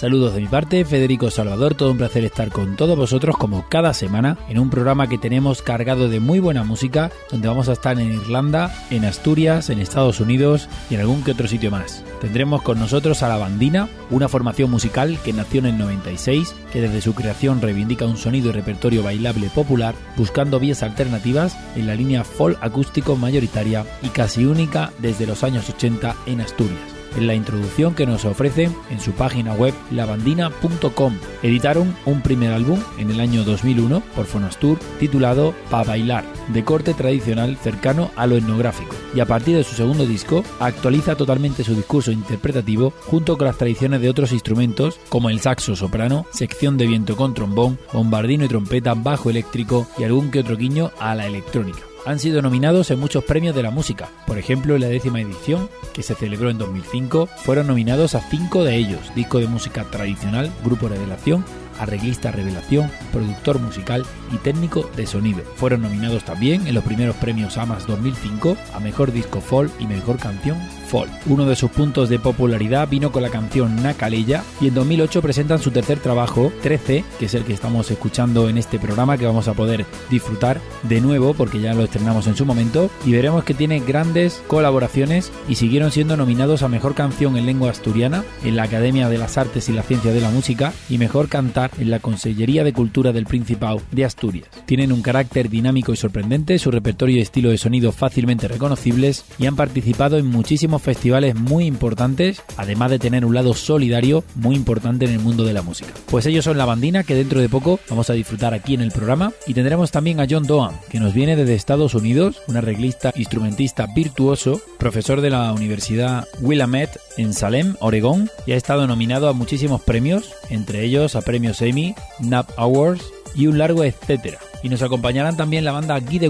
Saludos de mi parte, Federico Salvador, todo un placer estar con todos vosotros como cada semana en un programa que tenemos cargado de muy buena música, donde vamos a estar en Irlanda, en Asturias, en Estados Unidos y en algún que otro sitio más. Tendremos con nosotros a La Bandina, una formación musical que nació en el 96, que desde su creación reivindica un sonido y repertorio bailable popular, buscando vías alternativas en la línea folk acústico mayoritaria y casi única desde los años 80 en Asturias en la introducción que nos ofrece en su página web lavandina.com. Editaron un primer álbum en el año 2001 por Fonastur titulado Pa Bailar, de corte tradicional cercano a lo etnográfico, y a partir de su segundo disco actualiza totalmente su discurso interpretativo junto con las tradiciones de otros instrumentos como el saxo soprano, sección de viento con trombón, bombardino y trompeta, bajo eléctrico y algún que otro guiño a la electrónica han sido nominados en muchos premios de la música. Por ejemplo, en la décima edición, que se celebró en 2005, fueron nominados a cinco de ellos, disco de música tradicional, grupo revelación, arreglista revelación, productor musical y técnico de sonido. Fueron nominados también en los primeros premios AMAS 2005 a Mejor Disco Folk y Mejor Canción Folk. Uno de sus puntos de popularidad vino con la canción Nakaleya y en 2008 presentan su tercer trabajo, 13, que es el que estamos escuchando en este programa que vamos a poder disfrutar de nuevo porque ya lo estrenamos en su momento y veremos que tiene grandes colaboraciones y siguieron siendo nominados a Mejor Canción en Lengua Asturiana en la Academia de las Artes y la Ciencia de la Música y Mejor Cantar en la Consellería de Cultura del Principado de Asturias. Tienen un carácter dinámico y sorprendente, su repertorio y estilo de sonido fácilmente reconocibles y han participado en muchísimos festivales muy importantes, además de tener un lado solidario muy importante en el mundo de la música. Pues ellos son la bandina que dentro de poco vamos a disfrutar aquí en el programa y tendremos también a John Doan, que nos viene desde Estados Unidos, un arreglista, instrumentista virtuoso, profesor de la Universidad Willamette en Salem, Oregón, y ha estado nominado a muchísimos premios, entre ellos a premios Emmy, NAB Awards y un largo etcétera. Y nos acompañarán también la banda Guy de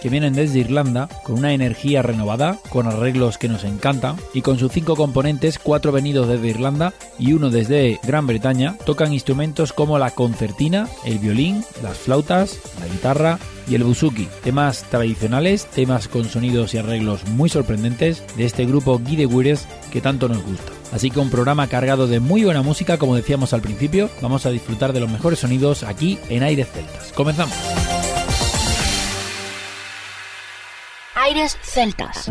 que vienen desde Irlanda, con una energía renovada, con arreglos que nos encantan, y con sus cinco componentes, cuatro venidos desde Irlanda y uno desde Gran Bretaña, tocan instrumentos como la concertina, el violín, las flautas, la guitarra y el buzuki, temas tradicionales, temas con sonidos y arreglos muy sorprendentes de este grupo Guy de que tanto nos gusta. Así que un programa cargado de muy buena música, como decíamos al principio, vamos a disfrutar de los mejores sonidos aquí en Aires Celtas. Comenzamos. Aires Celtas.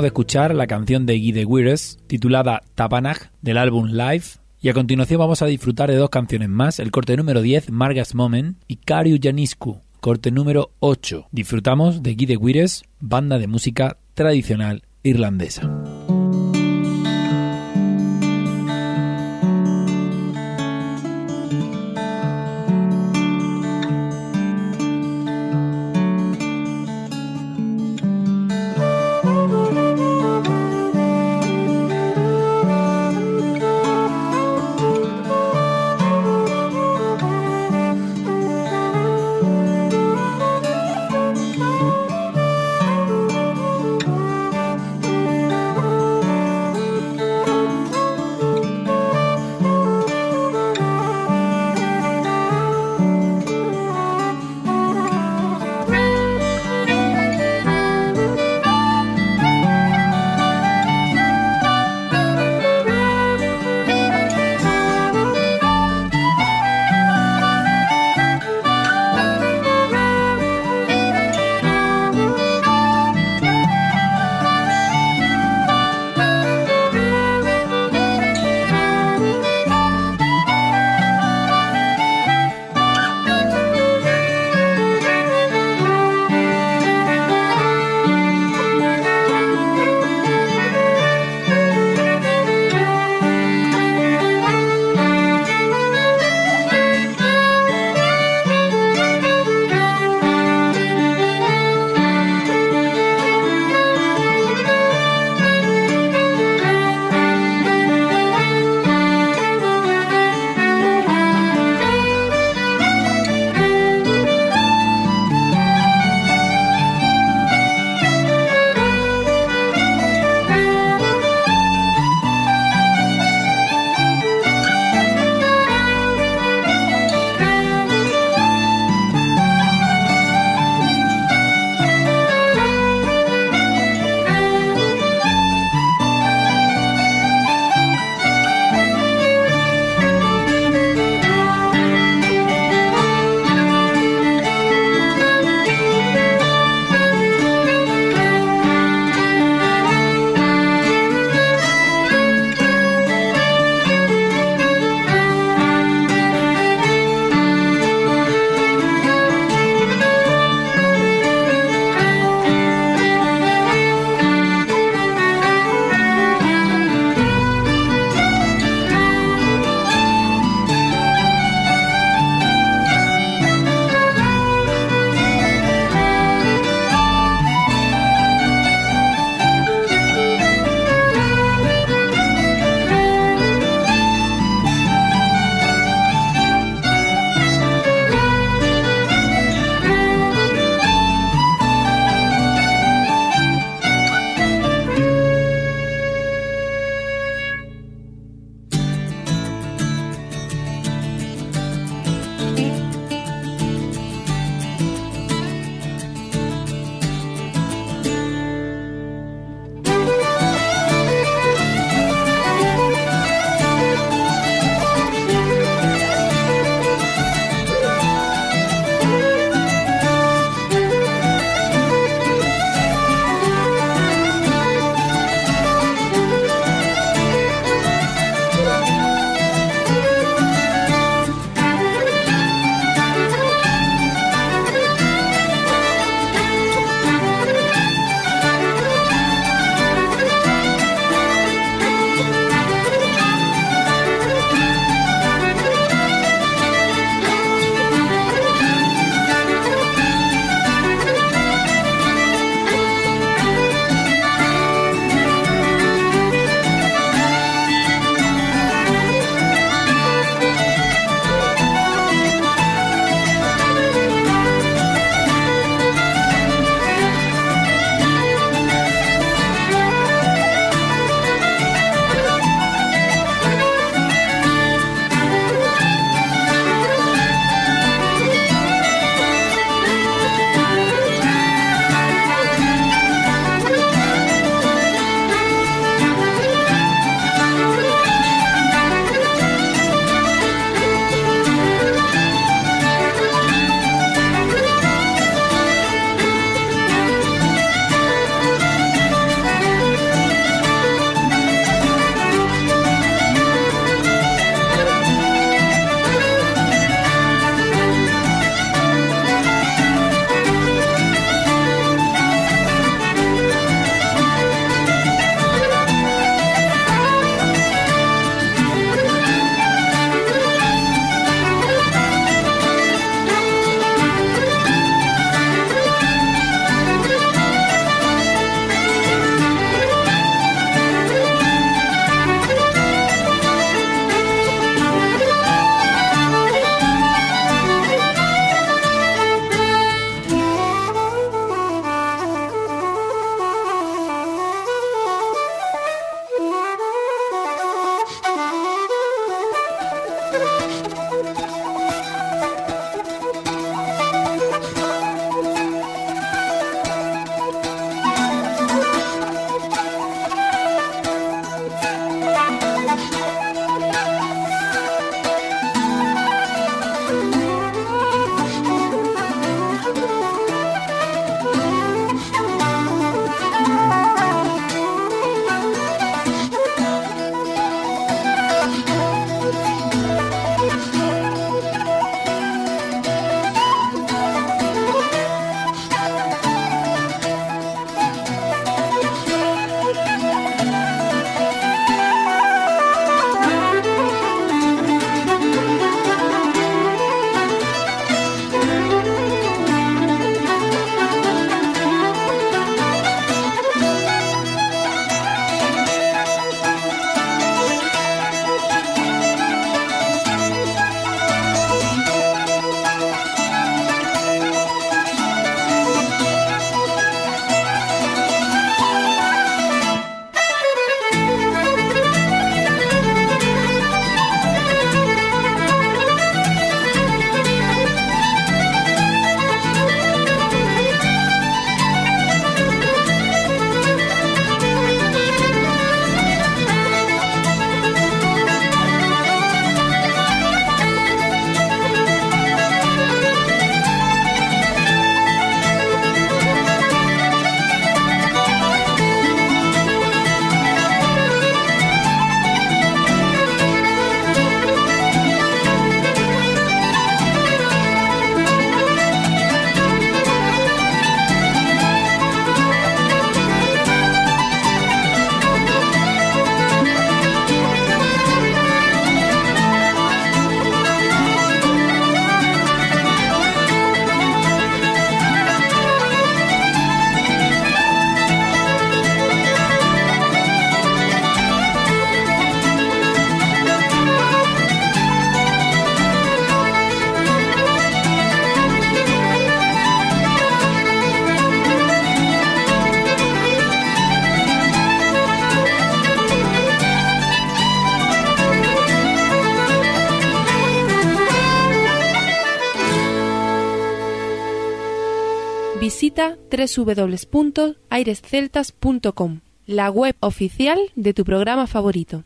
De escuchar la canción de Guy de titulada Tapanag del álbum Live y a continuación vamos a disfrutar de dos canciones más, el corte número 10, Margas Moment, y Kariu Janisku, corte número 8. Disfrutamos de Guy de banda de música tradicional irlandesa. Visita www.airesceltas.com, la web oficial de tu programa favorito.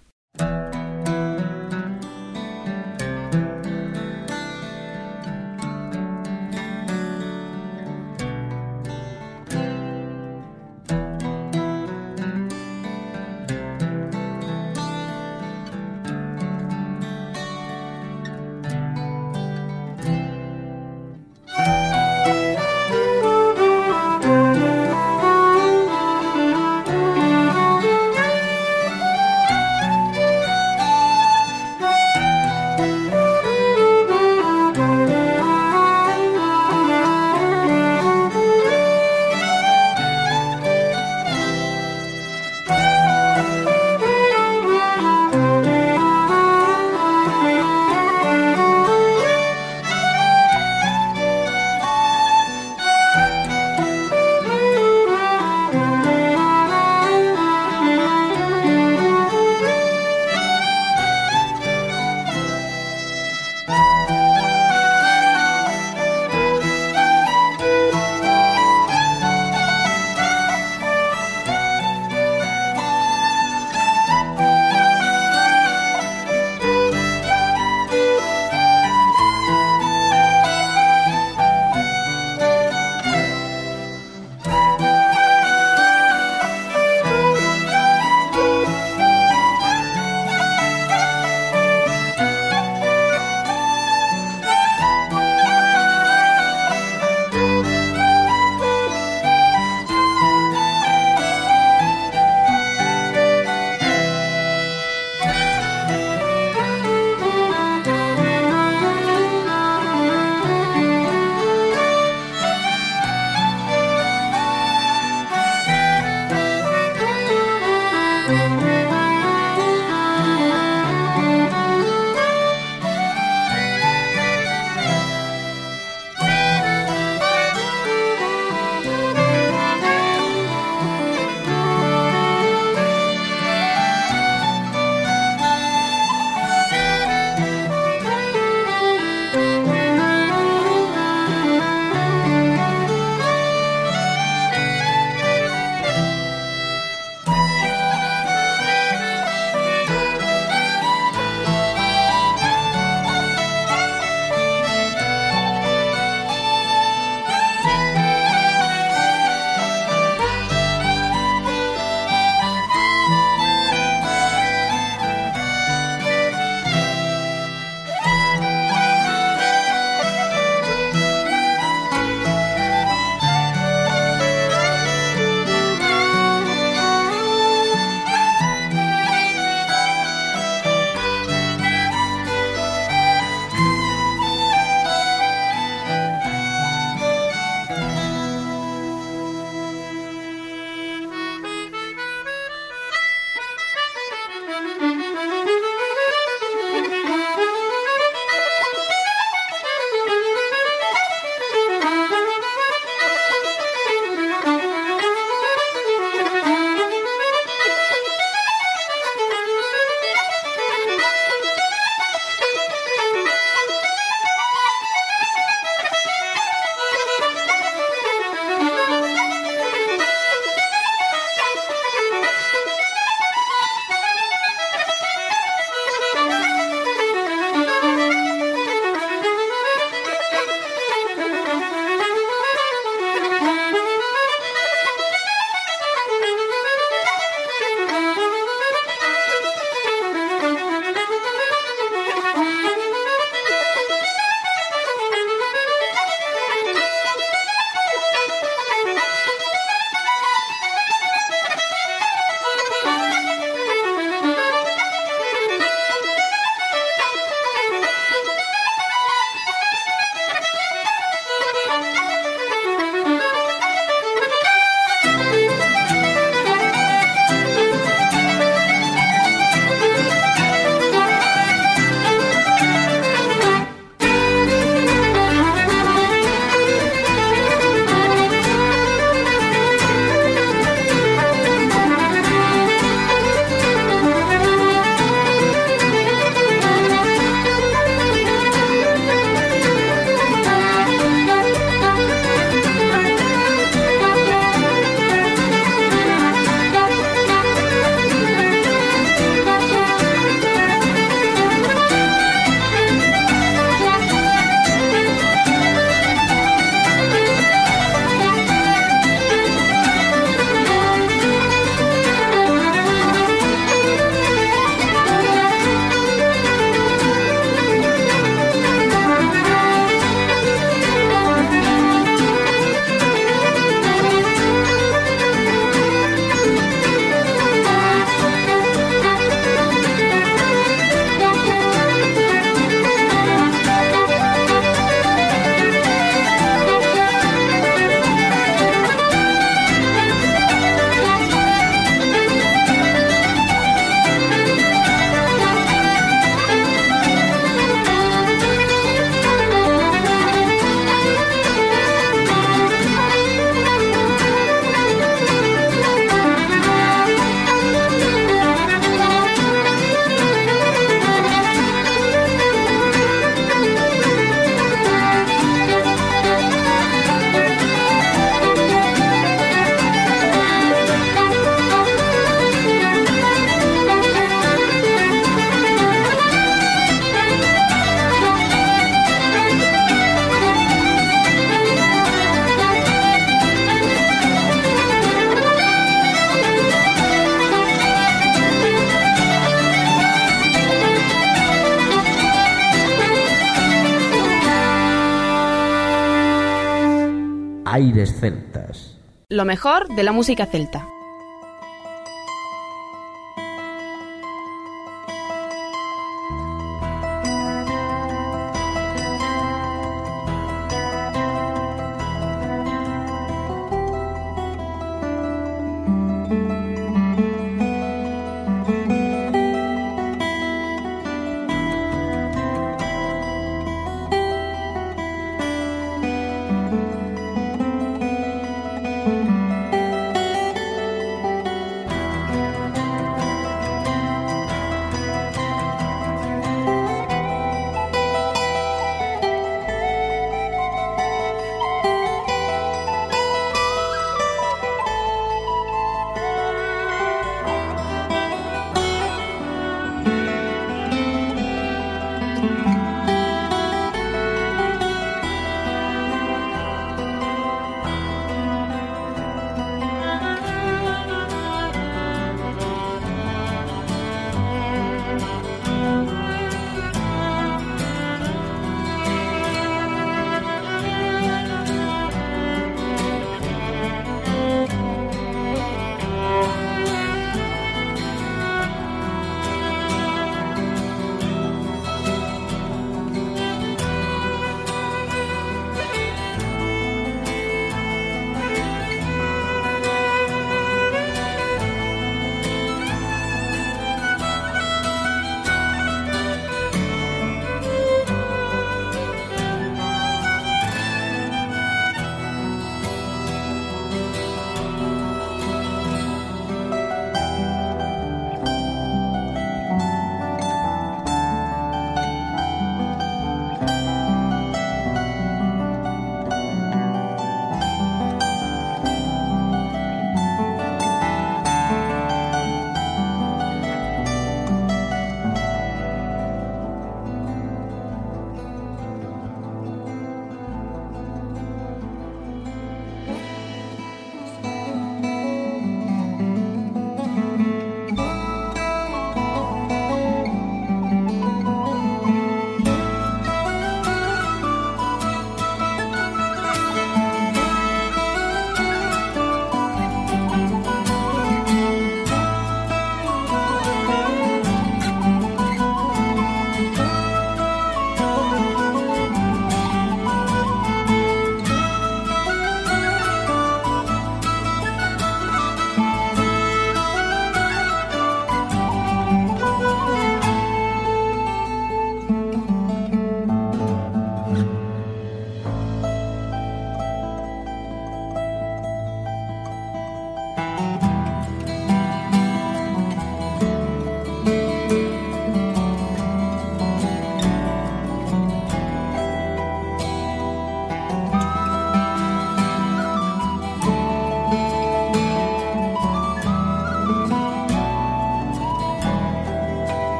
Lo mejor de la música celta.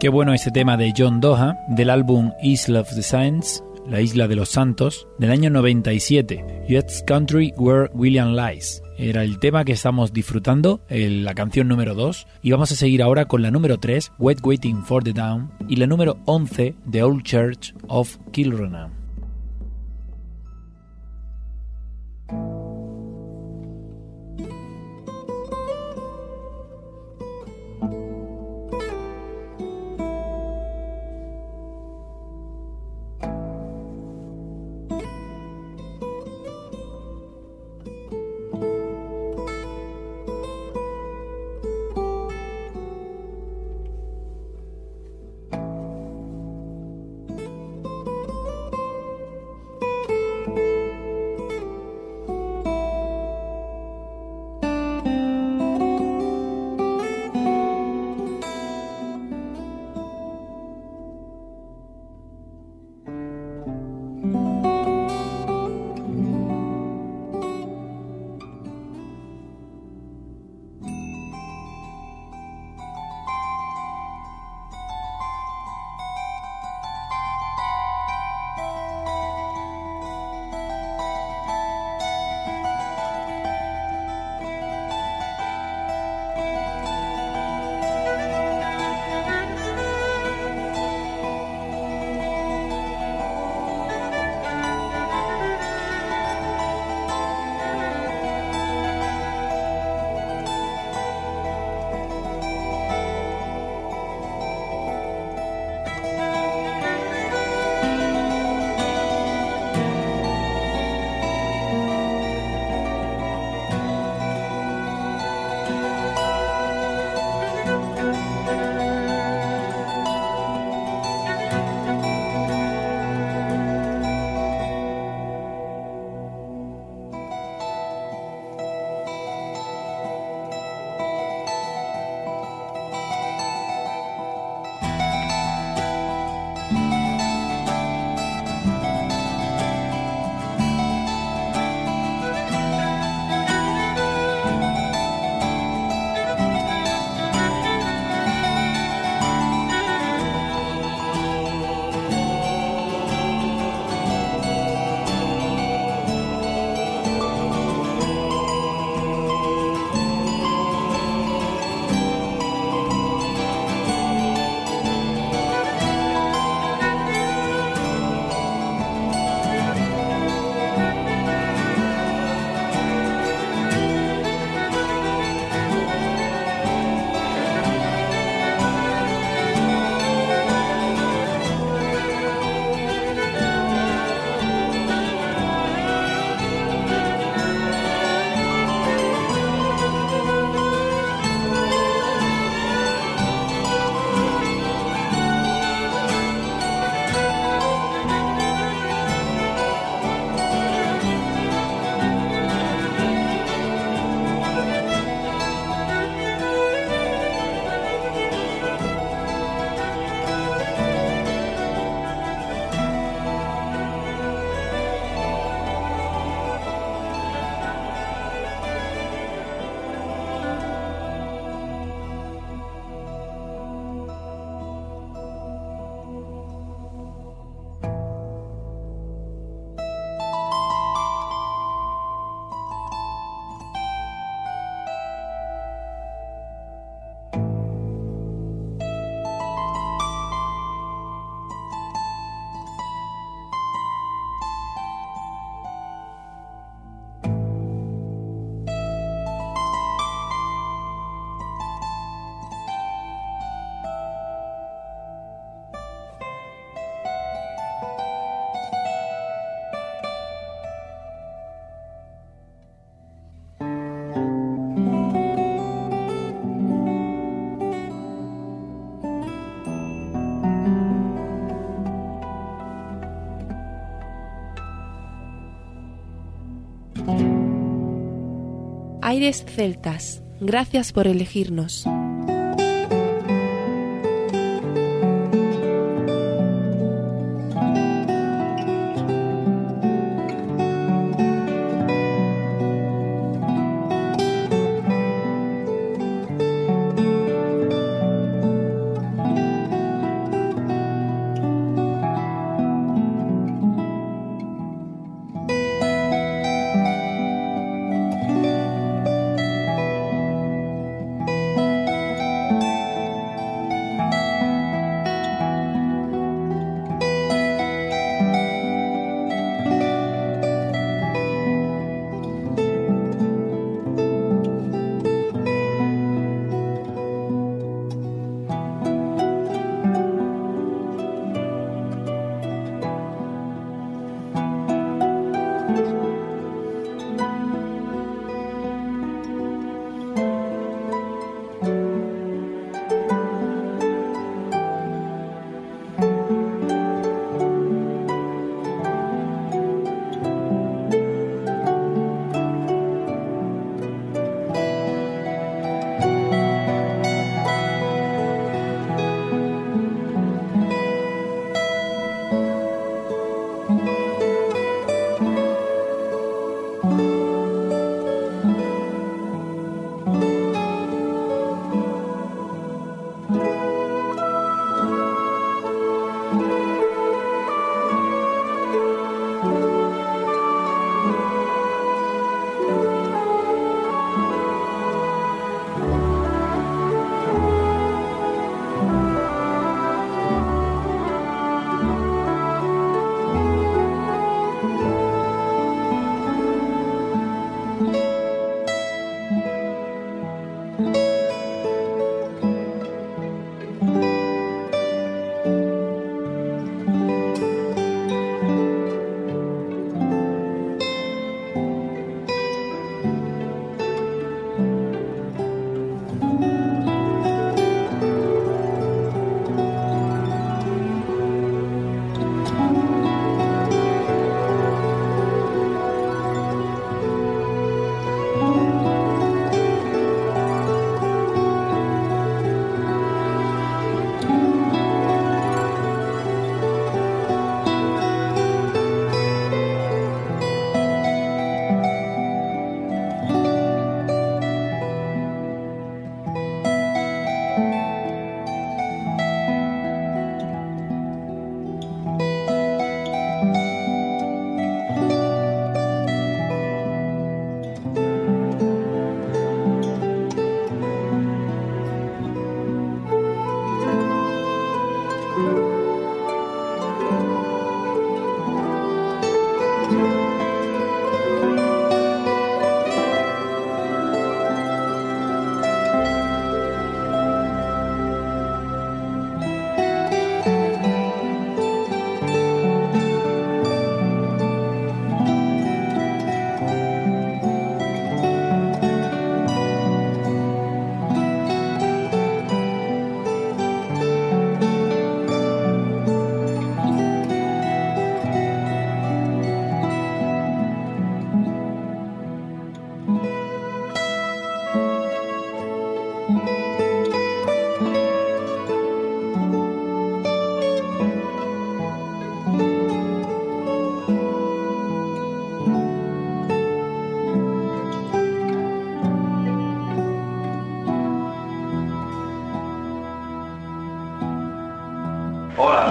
Qué bueno ese tema de John Doha del álbum Isle of the Saints, la isla de los santos, del año 97, Yet's Country Where William Lies. Era el tema que estamos disfrutando, la canción número 2, y vamos a seguir ahora con la número 3, Wet Waiting for the Down, y la número 11, The Old Church of Kilrunam. Aires Celtas, gracias por elegirnos.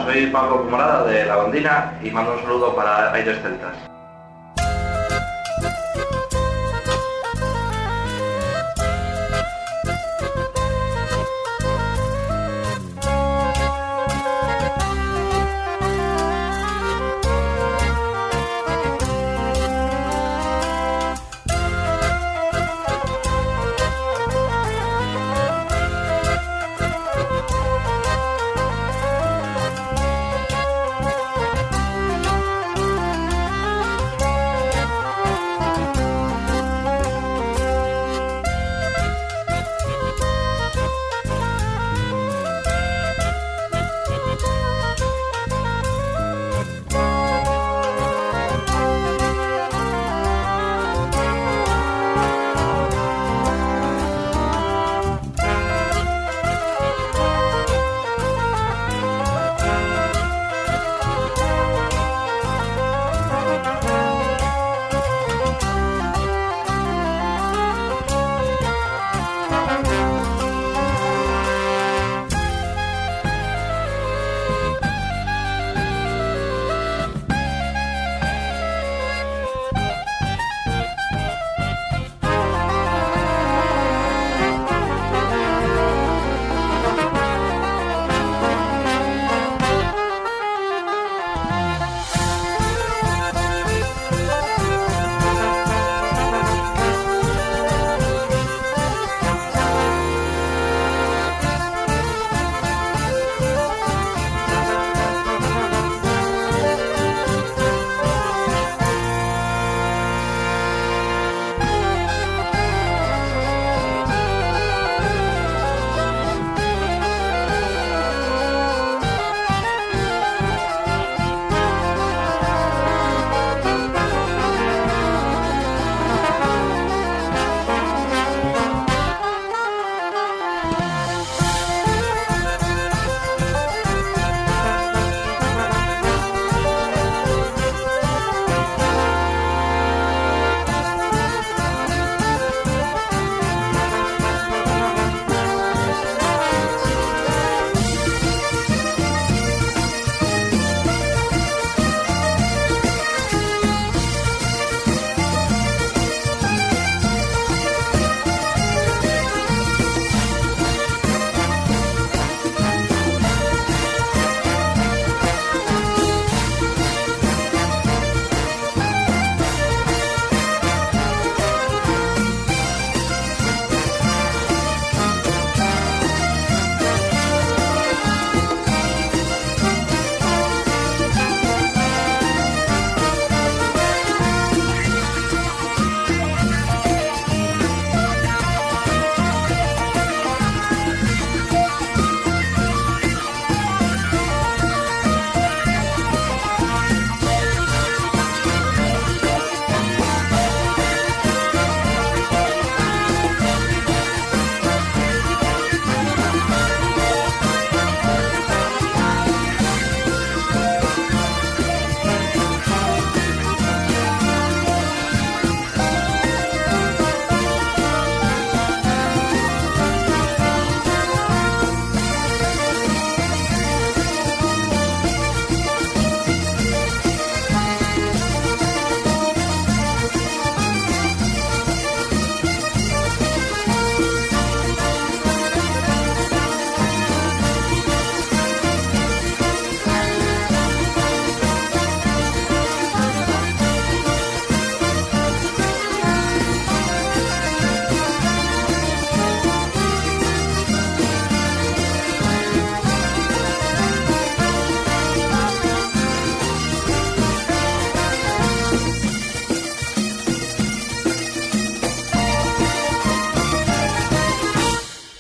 Soy Pablo Morada de La Bandina y mando un saludo para Aires Celtas.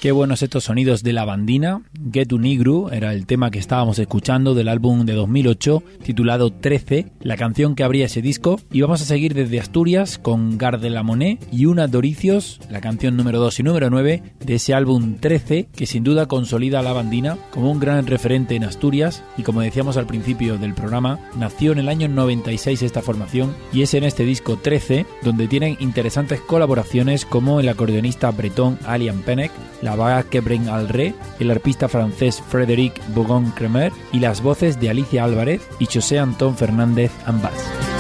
Qué buenos estos sonidos de la bandina. Get to Nigru era el tema que estábamos escuchando del álbum de 2008 titulado 13, la canción que abría ese disco. Y vamos a seguir desde Asturias con Garde la Monet y Una Doricios, la canción número 2 y número 9 de ese álbum 13 que sin duda consolida a la bandina como un gran referente en Asturias y como decíamos al principio del programa, nació en el año 96 esta formación y es en este disco 13 donde tienen interesantes colaboraciones como el acordeonista bretón Alian Pennek, la vaga Kebren Alré, el arpista francés Frédéric Bougon-Cremer y las voces de Alicia Álvarez y José Antón Fernández Ambas.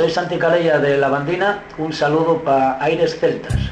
Soy Santi Calella de La Bandina. Un saludo para Aires Celtas.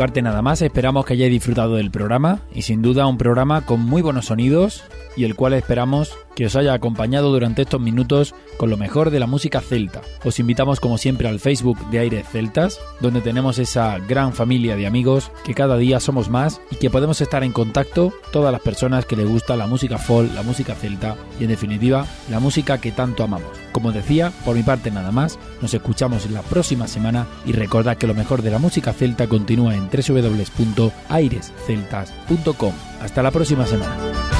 Parte nada más, esperamos que hayáis disfrutado del programa y sin duda un programa con muy buenos sonidos y el cual esperamos que os haya acompañado durante estos minutos con lo mejor de la música celta. Os invitamos como siempre al Facebook de Aires Celtas, donde tenemos esa gran familia de amigos que cada día somos más y que podemos estar en contacto todas las personas que les gusta la música folk, la música celta y en definitiva la música que tanto amamos. Como decía, por mi parte nada más, nos escuchamos la próxima semana y recordad que lo mejor de la música celta continúa en www.airesceltas.com. Hasta la próxima semana.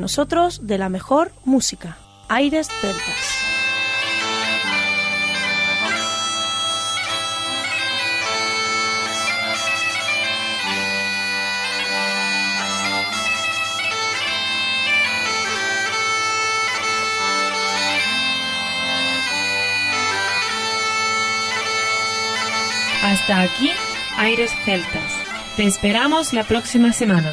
nosotros de la mejor música, Aires Celtas. Hasta aquí, Aires Celtas. Te esperamos la próxima semana